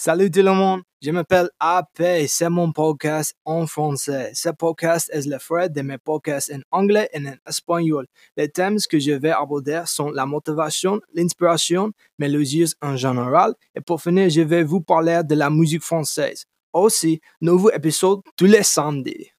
Salut tout le monde, je m'appelle AP et c'est mon podcast en français. Ce podcast est le frère de mes podcasts en anglais et en espagnol. Les thèmes que je vais aborder sont la motivation, l'inspiration, mélodies en général et pour finir, je vais vous parler de la musique française. Aussi, nouveau épisode tous les samedis.